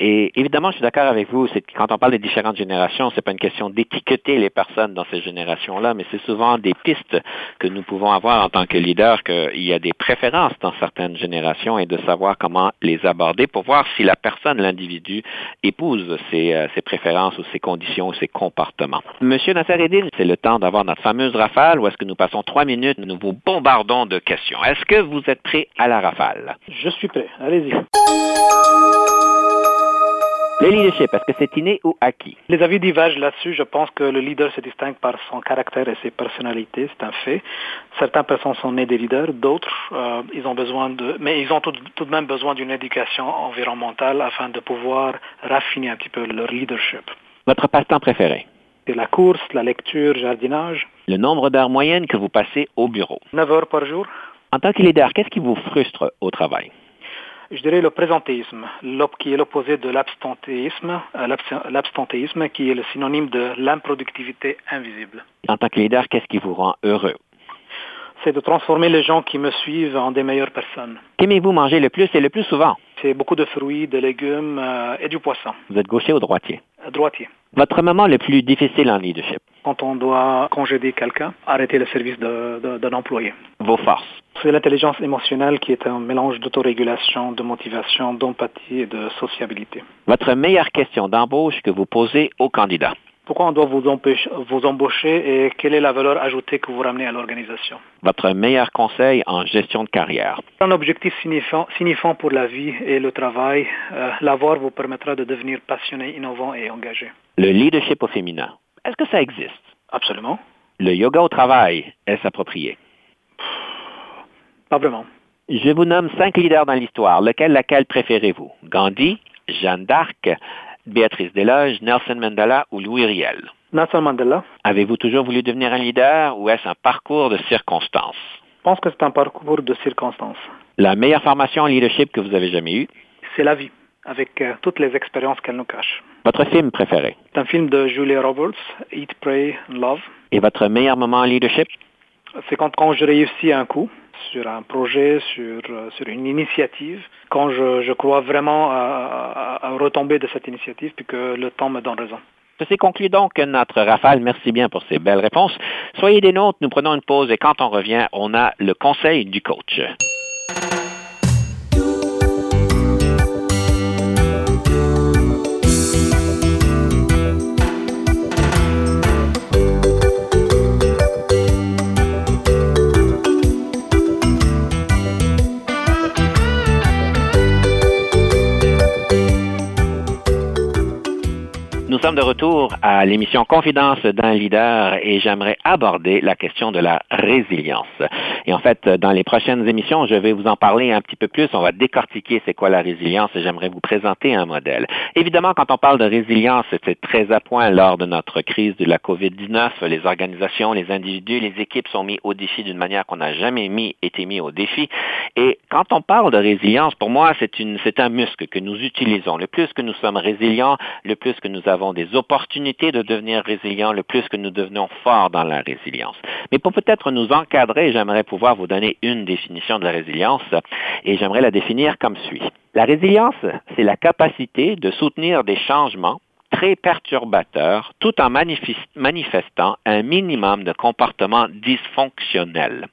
Et évidemment, je suis d'accord avec vous, c'est quand on parle des différentes générations, c'est pas une question d'étiqueter les personnes dans ces générations-là, mais c'est souvent des pistes que nous pouvons avoir en tant que leader, qu'il y a des préférences dans certaines générations et de savoir comment les aborder pour voir si la personne, l'individu, épouse ses, euh, préférences ou ses conditions ou ses comportements. Monsieur Nasser c'est le temps d'avoir notre fameuse rafale où est-ce que nous passons trois minutes, nous vous bombardons de questions. Est-ce que vous êtes prêt à la rafale? Je suis prêt. Allez-y. Le leadership, est-ce que c'est inné ou acquis? Les avis divergent là-dessus. Je pense que le leader se distingue par son caractère et ses personnalités, c'est un fait. Certaines personnes sont nées des leaders, d'autres, euh, ils ont besoin de, mais ils ont tout, tout de même besoin d'une éducation environnementale afin de pouvoir raffiner un petit peu leur leadership. Votre passe-temps préféré? la course, la lecture, jardinage. Le nombre d'heures moyennes que vous passez au bureau? 9 heures par jour. En tant que leader, qu'est-ce qui vous frustre au travail? Je dirais le présentéisme, qui est l'opposé de l'abstentéisme, euh, l'abstentéisme qui est le synonyme de l'improductivité invisible. En tant que leader, qu'est-ce qui vous rend heureux? C'est de transformer les gens qui me suivent en des meilleures personnes. Qu'aimez-vous manger le plus et le plus souvent? C'est beaucoup de fruits, de légumes euh, et du poisson. Vous êtes gaucher ou droitier? Droitier. Votre moment le plus difficile en leadership? Quand on doit congédier quelqu'un, arrêter le service d'un employé. Vos forces? C'est l'intelligence émotionnelle qui est un mélange d'autorégulation, de motivation, d'empathie et de sociabilité. Votre meilleure question d'embauche que vous posez aux candidats? Pourquoi on doit vous, vous embaucher et quelle est la valeur ajoutée que vous ramenez à l'organisation? Votre meilleur conseil en gestion de carrière? Un objectif signifiant, pour la vie et le travail. Euh, l'avoir vous permettra de devenir passionné, innovant et engagé. Le leadership au féminin, est-ce que ça existe? Absolument. Le yoga au travail, est-ce approprié? Pas vraiment. Je vous nomme cinq leaders dans l'histoire. Lequel, laquelle préférez-vous? Gandhi, Jeanne d'Arc, Béatrice Desloges, Nelson Mandela ou Louis Riel? Nelson Mandela. Avez-vous toujours voulu devenir un leader ou est-ce un parcours de circonstances? Je pense que c'est un parcours de circonstances. La meilleure formation en leadership que vous avez jamais eue? C'est la vie, avec euh, toutes les expériences qu'elle nous cache. Votre film préféré? C'est un film de Julia Roberts, Eat, Pray, Love. Et votre meilleur moment en leadership? C'est quand, quand je réussis un coup sur un projet, sur, euh, sur une initiative, quand je, je crois vraiment à, à, retomber de cette initiative, puis que le temps me donne raison. Ceci conclut donc notre rafale. Merci bien pour ces belles réponses. Soyez des nôtres, nous prenons une pause et quand on revient, on a le conseil du coach. Nous sommes de retour à l'émission Confidence d'un leader et j'aimerais aborder la question de la résilience. Et en fait, dans les prochaines émissions, je vais vous en parler un petit peu plus. On va décortiquer c'est quoi la résilience et j'aimerais vous présenter un modèle. Évidemment, quand on parle de résilience, c'était très à point lors de notre crise de la COVID-19. Les organisations, les individus, les équipes sont mis au défi d'une manière qu'on n'a jamais mis, été mis au défi. Et quand on parle de résilience, pour moi, c'est un muscle que nous utilisons. Le plus que nous sommes résilients, le plus que nous avons des opportunités de devenir résilients, le plus que nous devenons forts dans la résilience. Mais pour peut-être nous encadrer, j'aimerais pouvoir vous donner une définition de la résilience et j'aimerais la définir comme suit. La résilience, c'est la capacité de soutenir des changements très perturbateurs tout en manifestant un minimum de comportement dysfonctionnel.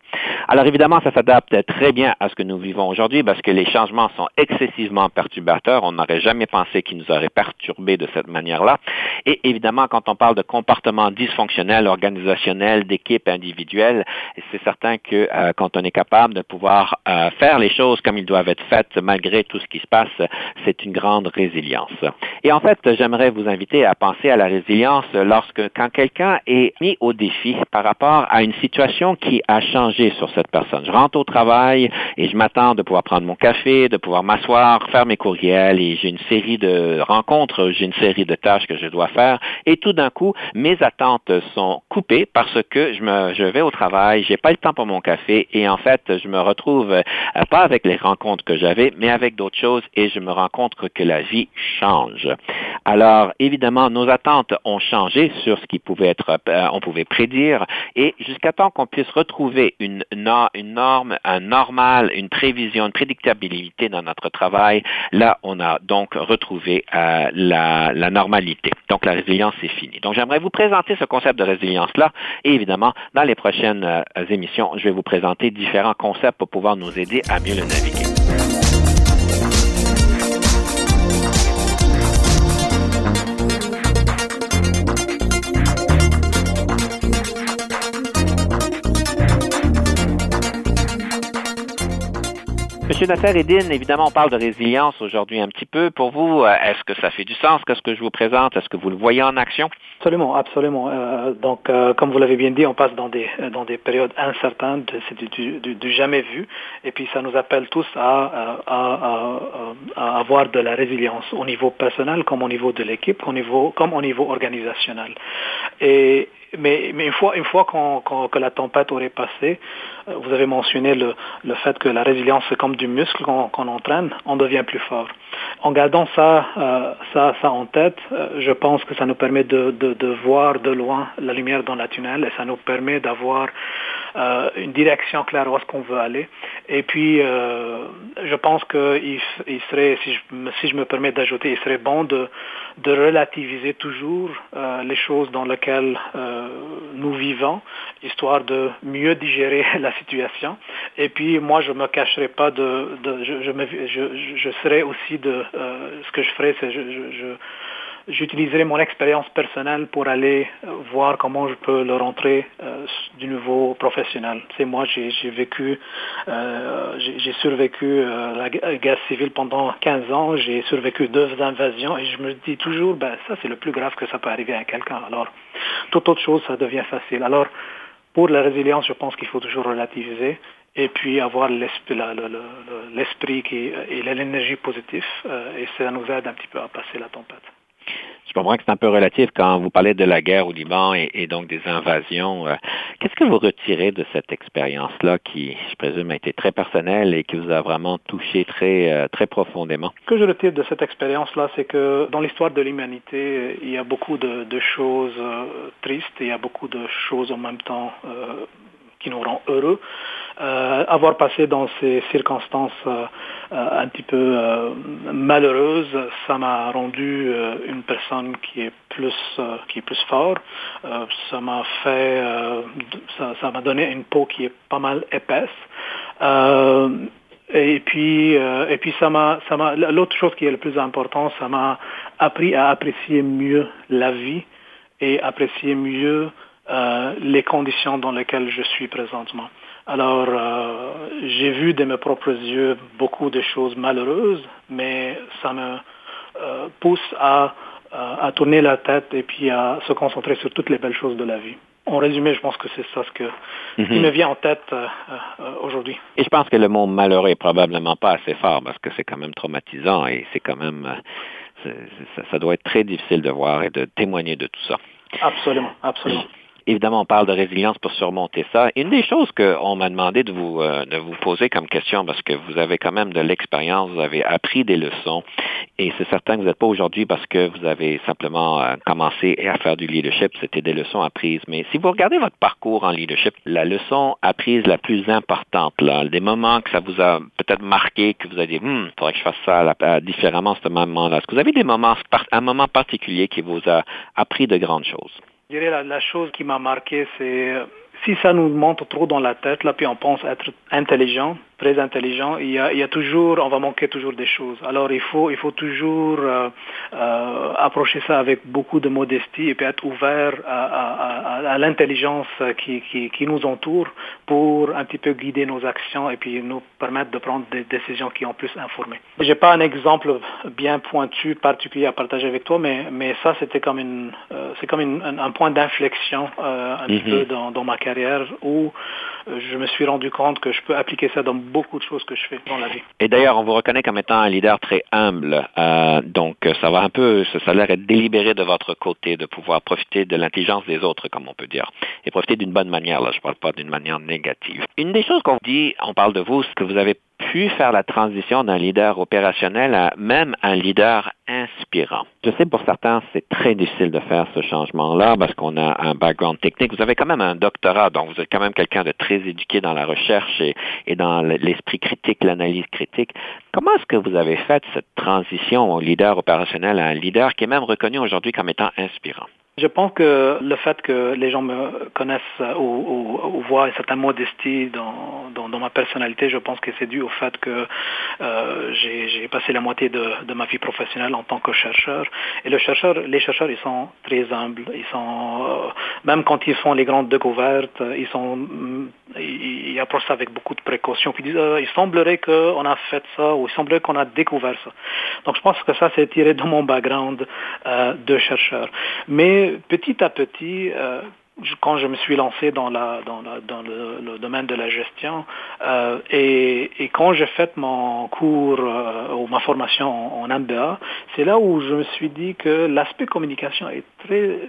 Alors évidemment, ça s'adapte très bien à ce que nous vivons aujourd'hui parce que les changements sont excessivement perturbateurs. On n'aurait jamais pensé qu'ils nous auraient perturbés de cette manière-là. Et évidemment, quand on parle de comportement dysfonctionnel, organisationnel, d'équipe individuelle, c'est certain que euh, quand on est capable de pouvoir euh, faire les choses comme ils doivent être faites malgré tout ce qui se passe, c'est une grande résilience. Et en fait, j'aimerais vous inviter à penser à la résilience lorsque quand quelqu'un est mis au défi par rapport à une situation qui a changé sur Je rentre au travail et je m'attends de pouvoir prendre mon café, de pouvoir m'asseoir, faire mes courriels et j'ai une série de rencontres, j'ai une série de tâches que je dois faire et tout d'un coup, mes attentes sont coupées parce que je me je vais au travail, j'ai pas le temps pour mon café et en fait, je me retrouve euh, pas avec les rencontres que j'avais, mais avec d'autres choses et je me rends compte que la vie change. Alors, évidemment, nos attentes ont changé sur ce qui pouvait être, euh, on pouvait prédire, et jusqu'à temps qu'on puisse retrouver une, norme, un normal, une prévision, une prédictabilité dans notre travail, là, on a donc retrouvé euh, la, la normalité. Donc, la résilience, c'est fini. Donc, j'aimerais vous présenter ce concept de résilience-là, et évidemment, dans les prochaines euh, émissions, je vais vous présenter différents concepts pour pouvoir nous aider à mieux le naviguer. Monsieur Nasser Edine, évidemment, on parle de résilience aujourd'hui un petit peu. Pour vous, euh, est-ce que ça fait du sens Qu'est-ce que je vous présente? Est-ce que vous le voyez en action? Absolument, absolument. Euh, donc, euh, comme vous l'avez bien dit, on passe dans des dans des périodes incertaines, c'est du, jamais vu, et puis ça nous appelle tous à, à, avoir de la résilience au niveau personnel, comme au niveau de l'équipe, au niveau comme au niveau organisationnel. Mais, mais une fois, une fois que la tempête aurait passé, euh, vous avez mentionné le, le fait que la résilience, c'est comme du muscle qu'on entraîne, on devient plus fort. En gardant ça, euh, ça, ça en tête, euh, je pense que ça nous permet de, de, voir de loin la lumière dans la tunnel et ça nous permet d'avoir une direction claire où est-ce qu'on veut aller. Et puis, je pense qu'il il serait, si je, si je me permets d'ajouter, il serait bon de, de relativiser toujours les choses dans lesquelles nous vivons, histoire de mieux digérer la situation. Et puis, moi, je me cacherai pas de, je, me, je, serai aussi de, euh, ce que je ferai, c'est je j'utiliserai mon expérience personnelle pour aller euh, voir comment je peux le rentrer euh, du niveau professionnel. C'est moi, j'ai vécu, euh, j'ai survécu euh, la guerre civile pendant 15 ans, j'ai survécu deux invasions et je me dis toujours, ben ça c'est le plus grave que ça peut arriver à quelqu'un. Alors, toute autre chose, ça devient facile. Alors, pour la résilience, je pense qu'il faut toujours relativiser et puis avoir l'esprit et l'énergie positive et ça nous aide un petit peu à passer la tempête. Je comprends que c'est un peu relatif quand vous parlez de la guerre au Liban et, donc des invasions. Euh, qu'est-ce que vous retirez de cette expérience-là qui, je présume, a été très personnelle et qui vous a vraiment touché très, euh, très profondément? Ce que je retire de cette expérience-là, c'est que dans l'histoire de l'humanité, il y a beaucoup de, choses euh, tristes et il y a beaucoup de choses en même temps qui nous rend heureux. Euh, avoir passé dans ces circonstances euh, euh, un petit peu malheureuses, ça m'a rendu une personne qui est plus qui est plus fort. ça m'a fait ça m'a donné une peau qui est pas mal épaisse. Et puis, et puis ça m'a, ça m'a, l'autre chose qui est le plus important, ça m'a appris à apprécier mieux la vie et apprécier mieux euh, les conditions dans lesquelles je suis présentement. Alors, euh, j'ai vu de mes propres yeux beaucoup de choses malheureuses, mais ça me euh, pousse à à tourner la tête et puis à se concentrer sur toutes les belles choses de la vie. En résumé, je pense que c'est ça ce, que, qui mhm. me vient en tête euh, euh, aujourd'hui. Et je pense que le mot malheureux est probablement pas assez fort parce que c'est quand même traumatisant et c'est quand même, euh, ça doit être très difficile de voir et de témoigner de tout ça. Absolument, absolument. Évidemment, on parle de résilience pour surmonter ça. Une des choses qu'on m'a demandé de vous, euh, de vous poser comme question, parce que vous avez quand même de l'expérience, vous avez appris des leçons, et c'est certain que vous n'êtes pas aujourd'hui parce que vous avez simplement euh, commencé à faire du leadership, c'était des leçons apprises. Mais si vous regardez votre parcours en leadership, la leçon apprise la plus importante, là, des moments que ça vous a peut-être marqué, que vous avez dit, il faudrait que je fasse ça différemment à ce moment-là. Est-ce que vous avez des moments, un moment particulier qui vous a appris de grandes choses? Je dirais la, la chose qui m'a marqué, c'est si ça nous monte trop dans la tête, là, puis on pense être intelligent, très intelligent, il y, a, il y a toujours, on va manquer toujours des choses. Alors il faut, il faut toujours euh, euh, approcher ça avec beaucoup de modestie et puis être ouvert à, à, à, l'intelligence qui, qui, qui, nous entoure pour un petit peu guider nos actions et puis nous permettre de prendre des décisions qui ont plus informé. J'ai pas un exemple bien pointu particulier à partager avec toi, mais, mais ça c'était comme une, euh, c'est comme une, un, point d'inflexion un petit mm-hmm. peu dans, dans ma carrière où euh, je me suis rendu compte que je peux appliquer ça dans beaucoup de choses que je fais dans la vie. Et d'ailleurs, on vous reconnaît comme étant un leader très humble. Euh, donc, ça va un peu, ça, a l'air être délibéré de votre côté, de pouvoir profiter de l'intelligence des autres, comme on peut dire, et profiter d'une bonne manière. Là, je ne parle pas d'une manière négative. Une des choses qu'on dit, on parle de vous, c'est que vous avez pu faire la transition d'un leader opérationnel à même un leader inspirant. Je sais pour certains, c'est très difficile de faire ce changement-là parce qu'on a un background technique. Vous avez quand même un doctorat, donc vous êtes quand même quelqu'un de très éduqué dans la recherche et, et dans l'esprit critique, l'analyse critique. Comment est-ce que vous avez fait cette transition au leader opérationnel à un leader qui est même reconnu aujourd'hui comme étant inspirant? Je pense que le fait que les gens me connaissent ou, voient une certaine modestie dans, ma personnalité, je pense que c'est dû au fait que euh, j'ai passé la moitié de, ma vie professionnelle en tant que chercheur. Et le chercheur, les chercheurs, ils sont très humbles. Ils sont, euh, même quand ils font les grandes découvertes, ils sont, ils, approchent ça avec beaucoup de précautions. Puis ils disent, euh, il semblerait qu'on a fait ça ou il semblerait qu'on a découvert ça. Donc je pense que ça, c'est tiré de mon background de chercheur. Mais petit à petit, euh, quand je me suis lancé dans, le, domaine de la gestion euh, et, quand j'ai fait mon cours euh, ou ma formation en MBA, c'est là où je me suis dit que l'aspect communication est très...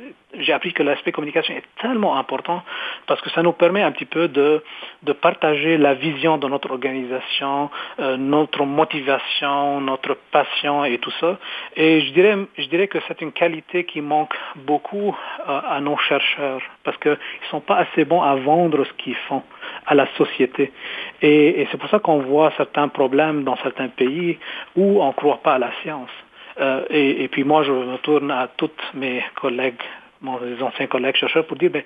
J'ai appris que l'aspect communication est tellement important parce que ça nous permet un petit peu de, de partager la vision de notre organisation, euh, notre motivation, notre passion et tout ça. Et je dirais, je dirais que c'est une qualité qui manque beaucoup euh, à nos chercheurs parce qu'ils ne sont pas assez bons à vendre ce qu'ils font à la société. Et, c'est pour ça qu'on voit certains problèmes dans certains pays où on ne croit pas à la science. Euh, et, et, puis moi, je me tourne à tous mes collègues mes anciens collègues chercheurs pour dire ben,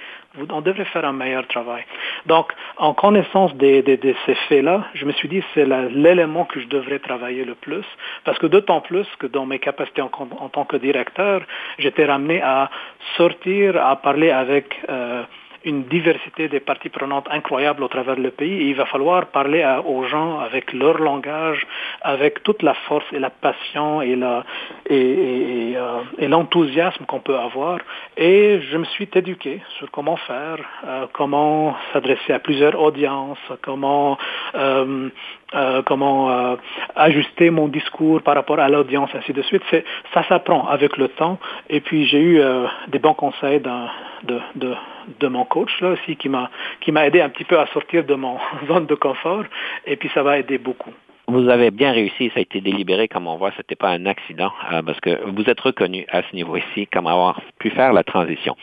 on devrait faire un meilleur travail. Donc, en connaissance de, de, de ces faits-là, je me suis dit c'est l'élément que je devrais travailler le plus, parce que d'autant plus que dans mes capacités en, en tant que directeur, j'étais ramené à sortir, à parler avec euh, une diversité des parties prenantes incroyable au travers le pays et il va falloir parler aux gens avec leur langage, avec toute la force et la passion et la et, euh, l'enthousiasme qu'on peut avoir. Et je me suis éduqué sur comment faire, euh, comment s'adresser à plusieurs audiences, comment euh, euh, comment euh, ajuster mon discours par rapport à l'audience, ainsi de suite. C'est, ça s'apprend avec le temps. Et puis j'ai eu euh, des bons conseils de, de, de, mon coach là aussi qui m'a qui m'a aidé un petit peu à sortir de mon zone de confort. Et puis ça va aider beaucoup. Vous avez bien réussi, ça a été délibéré, comme on voit, ce n'était pas un accident, parce que vous êtes reconnu à ce niveau ci comme avoir pu faire la transition.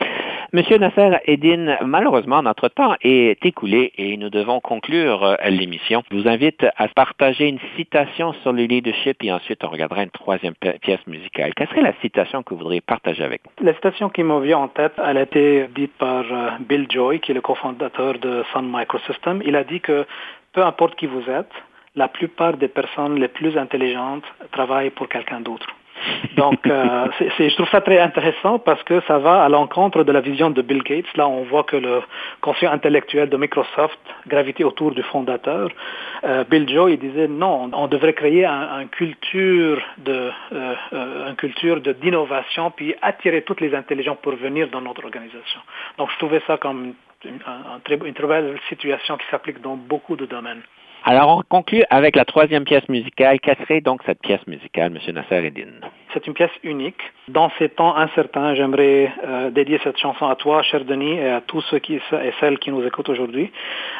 Monsieur Nasser Edine, malheureusement, notre temps est écoulé et nous devons conclure euh, l'émission. Je vous invite à partager une citation sur le leadership et ensuite on regardera une troisième pièce musicale. Quelle serait la citation que vous voudriez partager avec nous? La citation qui me vient en tête, elle a été dite par euh, Bill Joy, qui est le cofondateur de Sun Microsystems. Il a dit que peu importe qui vous êtes, la plupart des personnes les plus intelligentes travaillent pour quelqu'un d'autre. Donc, euh, je trouve ça très intéressant parce que ça va à l'encontre de la vision de Bill Gates. Là, on voit que le conseil intellectuel de Microsoft gravitait autour du fondateur. Euh, Bill Joe, il disait non, on devrait créer un, culture de, euh, culture de d'innovation puis attirer toutes les intelligences pour venir dans notre organisation. Donc, je trouvais ça comme une, une très belle situation qui s'applique dans beaucoup de domaines. Alors, on conclut avec la troisième pièce musicale. Quelle serait donc cette pièce musicale, M. Nasser Eddin? C'est une pièce unique. Dans ces temps incertains, j'aimerais euh, dédier cette chanson à toi, cher Denis, et à tous ceux qui, et celles qui nous écoutent aujourd'hui.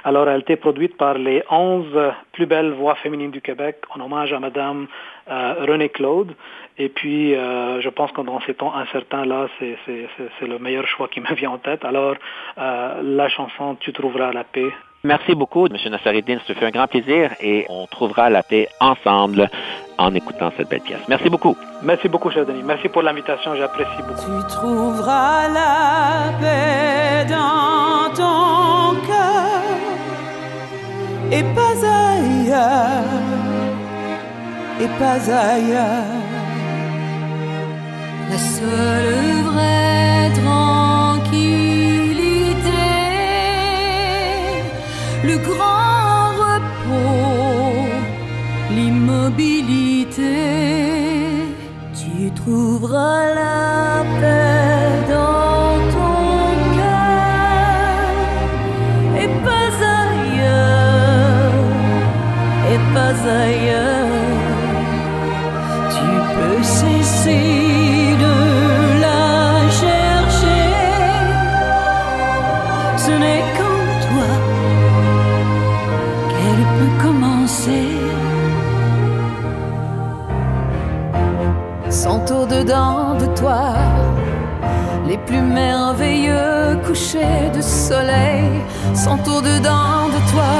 Alors, elle a été produite par les 11 plus belles voix féminines du Québec en hommage à Madame euh, René Claude. Et puis, euh, je pense que dans ces temps incertains-là, c'est le meilleur choix qui me vient en tête. Alors, la chanson Tu trouveras la paix Merci beaucoup, M. Nassaridine. Ce fut un grand plaisir et on trouvera la paix ensemble en écoutant cette belle pièce. Merci beaucoup. Merci beaucoup, cher Denis. Merci pour l'invitation. J'apprécie beaucoup. Tu trouveras la paix dans ton cœur et pas ailleurs, et pas ailleurs. La seule vraie le grand repos, l'immobilité. Tu trouveras la paix dans ton cœur et pas ailleurs, et pas ailleurs. Tu peux cesser au-dedans de toi les plus merveilleux couchers de soleil sont au-dedans de toi.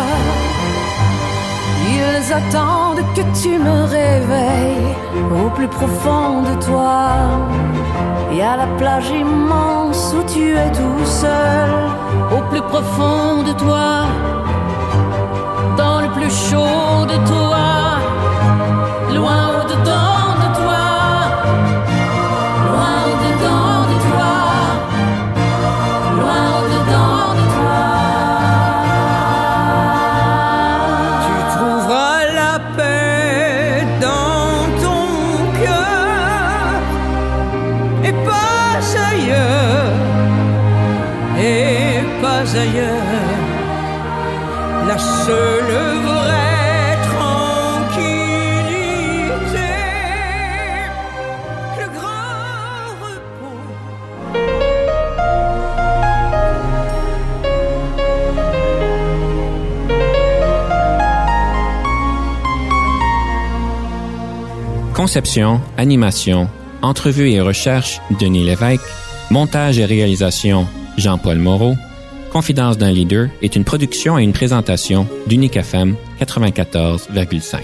Ils attendent que tu me réveilles au plus profond de toi. Et à la plage immense où tu es tout seul, au plus profond de toi, dans le plus chaud de toi, Conception, animation, entrevue et recherche, Denis Lévesque, montage et réalisation, Jean-Paul Moreau, Confidence d'un leader est une production et une présentation d'Unique FM 94,5.